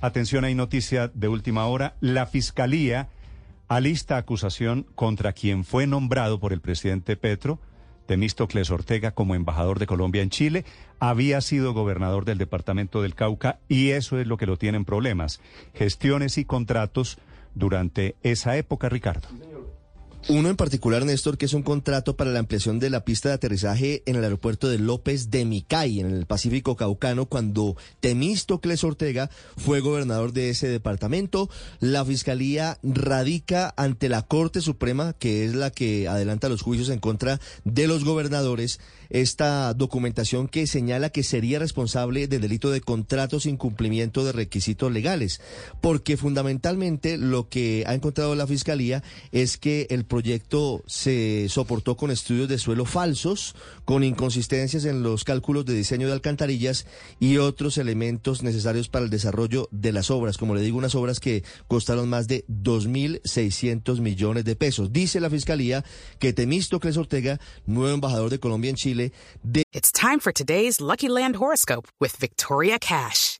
Atención, hay noticia de última hora. La Fiscalía alista acusación contra quien fue nombrado por el presidente Petro, Temístocles Ortega, como embajador de Colombia en Chile. Había sido gobernador del departamento del Cauca y eso es lo que lo tienen problemas. Gestiones y contratos durante esa época, Ricardo. Uno en particular, Néstor, que es un contrato para la ampliación de la pista de aterrizaje en el aeropuerto de López de Micay, en el Pacífico Caucano, cuando Temístocles Ortega fue gobernador de ese departamento. La fiscalía radica ante la Corte Suprema, que es la que adelanta los juicios en contra de los gobernadores, esta documentación que señala que sería responsable del delito de contratos sin cumplimiento de requisitos legales. Porque fundamentalmente lo que ha encontrado la fiscalía es que el proyecto se soportó con estudios de suelo falsos, con inconsistencias en los cálculos de diseño de alcantarillas y otros elementos necesarios para el desarrollo de las obras. Como le digo, unas obras que costaron más de 2.600 millones de pesos. Dice la Fiscalía que Temístocles Ortega, nuevo embajador de Colombia en Chile, de... It's time for today's Lucky Land horoscope with Victoria Cash.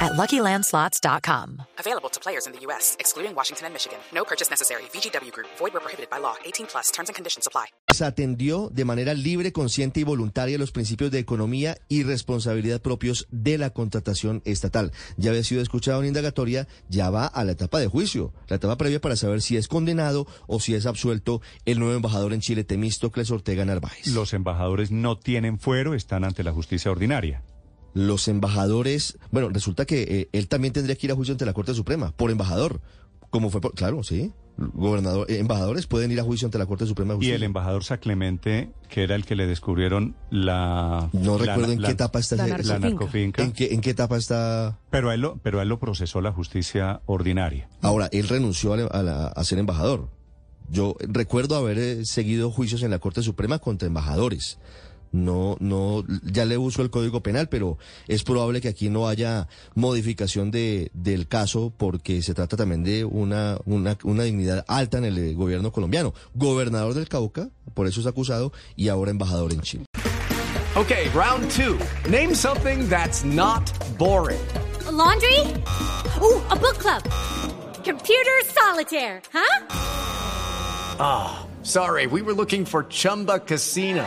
at LuckyLandSlots.com. Available to players in the U.S., excluding Washington and Michigan. No purchase necessary. VGW Group. Void where prohibited by law. 18 plus. Terms and conditions apply. Se atendió de manera libre, consciente y voluntaria los principios de economía y responsabilidad propios de la contratación estatal. Ya había sido escuchado en indagatoria, ya va a la etapa de juicio, la etapa previa para saber si es condenado o si es absuelto el nuevo embajador en Chile, Temístocles Ortega Narváez. Los embajadores no tienen fuero, están ante la justicia ordinaria. Los embajadores, bueno, resulta que eh, él también tendría que ir a juicio ante la Corte Suprema por embajador. Como fue, por, claro, sí. Gobernador, eh, embajadores pueden ir a juicio ante la Corte Suprema de Y Justicia. el embajador Saclemente, que era el que le descubrieron la... No la- recuerdo en la- qué etapa está. La narcofinca. ¿En qué, ¿En qué etapa está? Pero a, él lo, pero a él lo procesó la justicia ordinaria. Ahora, él renunció a, la- a la- a ser embajador. Yo recuerdo haber eh, seguido juicios en la Corte Suprema contra embajadores. No, no, ya le uso el Código Penal, pero es probable que aquí no haya modificación de, del caso porque se trata también de una, una, una dignidad alta en el eh, gobierno colombiano. Gobernador del Cauca, por eso es acusado, y ahora embajador en Chile. Okay, round two. Name something that's not boring. A laundry? Ooh, a book club. Computer solitaire, huh? Sorry, we were looking for Chumba Casino.